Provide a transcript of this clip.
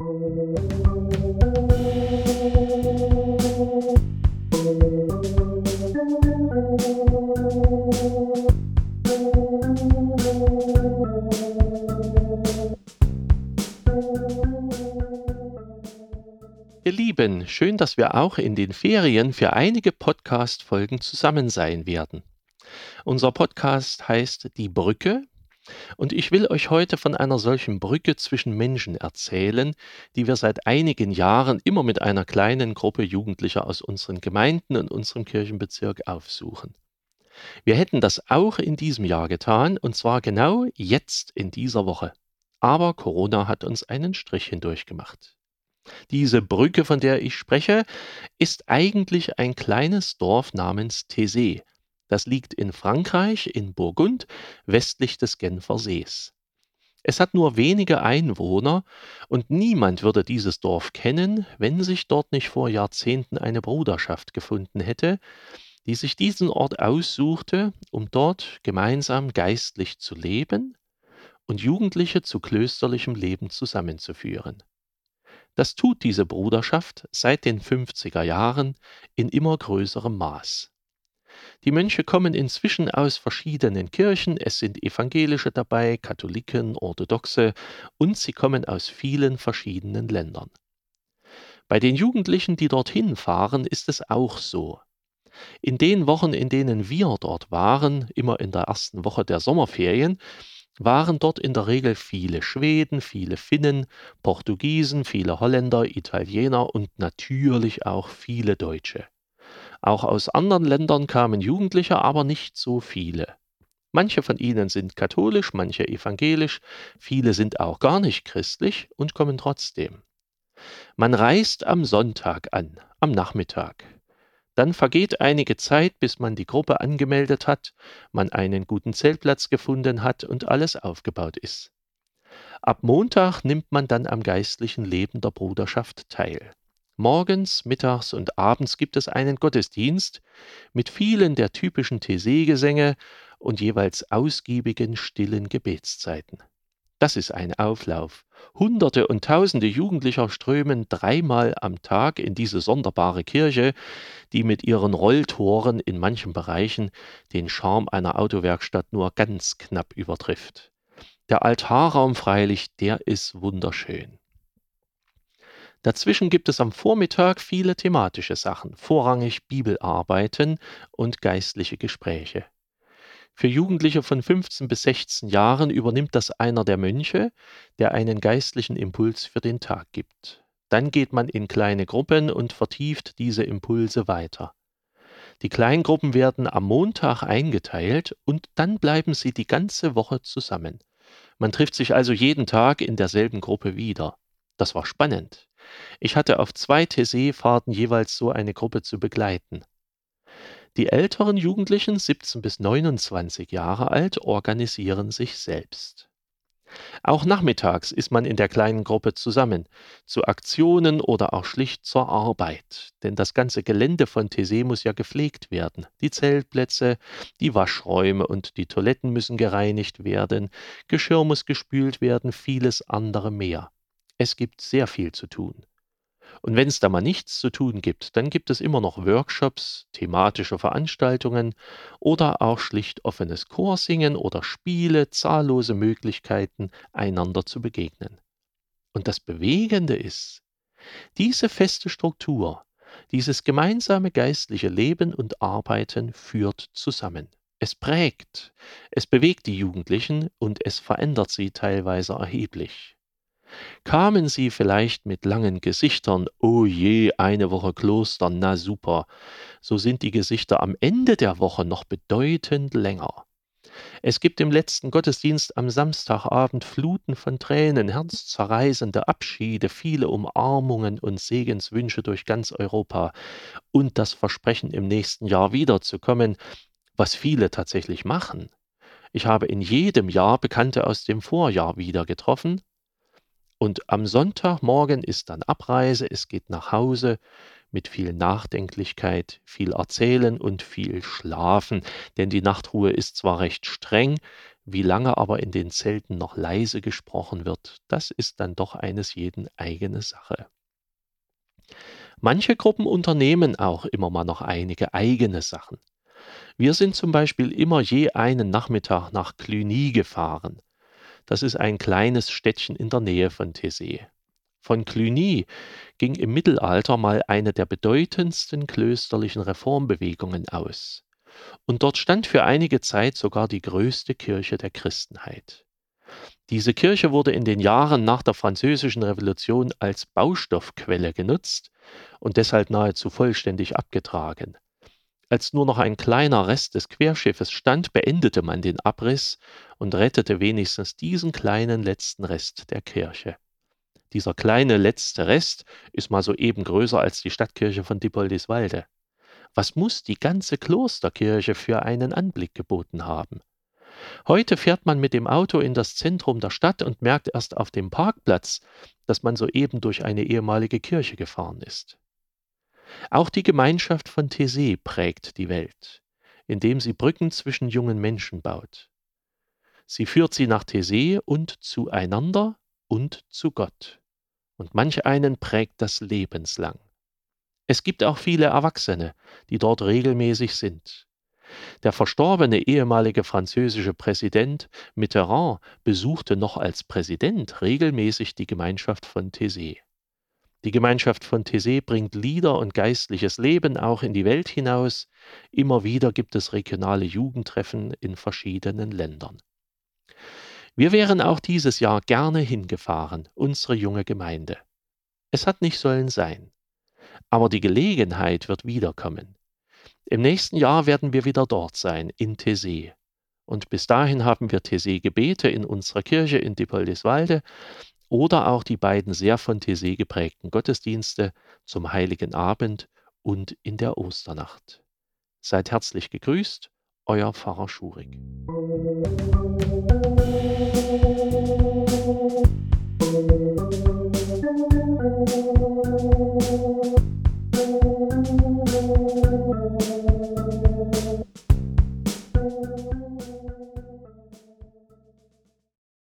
Ihr Lieben, schön, dass wir auch in den Ferien für einige Podcast-Folgen zusammen sein werden. Unser Podcast heißt Die Brücke und ich will euch heute von einer solchen Brücke zwischen Menschen erzählen, die wir seit einigen Jahren immer mit einer kleinen Gruppe Jugendlicher aus unseren Gemeinden und unserem Kirchenbezirk aufsuchen. Wir hätten das auch in diesem Jahr getan, und zwar genau jetzt in dieser Woche. Aber Corona hat uns einen Strich hindurch gemacht. Diese Brücke, von der ich spreche, ist eigentlich ein kleines Dorf namens Thésée. Das liegt in Frankreich, in Burgund, westlich des Genfer Sees. Es hat nur wenige Einwohner und niemand würde dieses Dorf kennen, wenn sich dort nicht vor Jahrzehnten eine Bruderschaft gefunden hätte, die sich diesen Ort aussuchte, um dort gemeinsam geistlich zu leben und Jugendliche zu klösterlichem Leben zusammenzuführen. Das tut diese Bruderschaft seit den 50er Jahren in immer größerem Maß. Die Mönche kommen inzwischen aus verschiedenen Kirchen, es sind Evangelische dabei, Katholiken, Orthodoxe und sie kommen aus vielen verschiedenen Ländern. Bei den Jugendlichen, die dorthin fahren, ist es auch so. In den Wochen, in denen wir dort waren, immer in der ersten Woche der Sommerferien, waren dort in der Regel viele Schweden, viele Finnen, Portugiesen, viele Holländer, Italiener und natürlich auch viele Deutsche. Auch aus anderen Ländern kamen Jugendliche, aber nicht so viele. Manche von ihnen sind katholisch, manche evangelisch, viele sind auch gar nicht christlich und kommen trotzdem. Man reist am Sonntag an, am Nachmittag. Dann vergeht einige Zeit, bis man die Gruppe angemeldet hat, man einen guten Zeltplatz gefunden hat und alles aufgebaut ist. Ab Montag nimmt man dann am geistlichen Leben der Bruderschaft teil. Morgens, mittags und abends gibt es einen Gottesdienst mit vielen der typischen Thésée-Gesänge und jeweils ausgiebigen stillen Gebetszeiten. Das ist ein Auflauf. Hunderte und Tausende Jugendlicher strömen dreimal am Tag in diese sonderbare Kirche, die mit ihren Rolltoren in manchen Bereichen den Charme einer Autowerkstatt nur ganz knapp übertrifft. Der Altarraum freilich, der ist wunderschön. Dazwischen gibt es am Vormittag viele thematische Sachen, vorrangig Bibelarbeiten und geistliche Gespräche. Für Jugendliche von 15 bis 16 Jahren übernimmt das einer der Mönche, der einen geistlichen Impuls für den Tag gibt. Dann geht man in kleine Gruppen und vertieft diese Impulse weiter. Die Kleingruppen werden am Montag eingeteilt und dann bleiben sie die ganze Woche zusammen. Man trifft sich also jeden Tag in derselben Gruppe wieder. Das war spannend. Ich hatte auf zwei Thésée-Fahrten jeweils so eine Gruppe zu begleiten. Die älteren Jugendlichen, 17 bis 29 Jahre alt, organisieren sich selbst. Auch nachmittags ist man in der kleinen Gruppe zusammen, zu Aktionen oder auch schlicht zur Arbeit. Denn das ganze Gelände von Thésée muss ja gepflegt werden. Die Zeltplätze, die Waschräume und die Toiletten müssen gereinigt werden, Geschirr muss gespült werden, vieles andere mehr. Es gibt sehr viel zu tun. Und wenn es da mal nichts zu tun gibt, dann gibt es immer noch Workshops, thematische Veranstaltungen oder auch schlicht offenes Chorsingen oder Spiele, zahllose Möglichkeiten, einander zu begegnen. Und das Bewegende ist, diese feste Struktur, dieses gemeinsame geistliche Leben und Arbeiten führt zusammen. Es prägt, es bewegt die Jugendlichen und es verändert sie teilweise erheblich. Kamen Sie vielleicht mit langen Gesichtern, oh je, eine Woche Kloster, na super, so sind die Gesichter am Ende der Woche noch bedeutend länger. Es gibt im letzten Gottesdienst am Samstagabend Fluten von Tränen, herzzerreißende Abschiede, viele Umarmungen und Segenswünsche durch ganz Europa und das Versprechen, im nächsten Jahr wiederzukommen, was viele tatsächlich machen. Ich habe in jedem Jahr Bekannte aus dem Vorjahr wieder getroffen und am Sonntagmorgen ist dann Abreise, es geht nach Hause mit viel Nachdenklichkeit, viel Erzählen und viel Schlafen, denn die Nachtruhe ist zwar recht streng, Wie lange aber in den Zelten noch leise gesprochen wird, das ist dann doch eines jeden eigene Sache. Manche Gruppen unternehmen auch immer mal noch einige eigene Sachen. Wir sind zum Beispiel immer je einen Nachmittag nach Cluny gefahren. Das ist ein kleines Städtchen in der Nähe von Thésée. Von Cluny ging im Mittelalter mal eine der bedeutendsten klösterlichen Reformbewegungen aus. Und dort stand für einige Zeit sogar die größte Kirche der Christenheit. Diese Kirche wurde in den Jahren nach der Französischen Revolution als Baustoffquelle genutzt und deshalb nahezu vollständig abgetragen. Als nur noch ein kleiner Rest des Querschiffes stand, beendete man den Abriss und rettete wenigstens diesen kleinen letzten Rest der Kirche. Dieser kleine letzte Rest ist mal soeben größer als die Stadtkirche von Dippoldiswalde. Was muss die ganze Klosterkirche für einen Anblick geboten haben? Heute fährt man mit dem Auto in das Zentrum der Stadt und merkt erst auf dem Parkplatz, dass man soeben durch eine ehemalige Kirche gefahren ist. Auch die Gemeinschaft von Thésée prägt die Welt, indem sie Brücken zwischen jungen Menschen baut. Sie führt sie nach Thésée und zueinander und zu Gott. Und manch einen prägt das lebenslang. Es gibt auch viele Erwachsene, die dort regelmäßig sind. Der verstorbene ehemalige französische Präsident Mitterrand besuchte noch als Präsident regelmäßig die Gemeinschaft von Thésée. Die Gemeinschaft von Thésée bringt Lieder und geistliches Leben auch in die Welt hinaus. Immer wieder gibt es regionale Jugendtreffen in verschiedenen Ländern. Wir wären auch dieses Jahr gerne hingefahren, unsere junge Gemeinde. Es hat nicht sollen sein. Aber die Gelegenheit wird wiederkommen. Im nächsten Jahr werden wir wieder dort sein, in Thésée. Und bis dahin haben wir Thésée Gebete in unserer Kirche in Dippoldiswalde oder auch die beiden sehr von Thésée geprägten Gottesdienste zum Heiligen Abend und in der Osternacht. Seid herzlich gegrüßt, euer Pfarrer Schurig.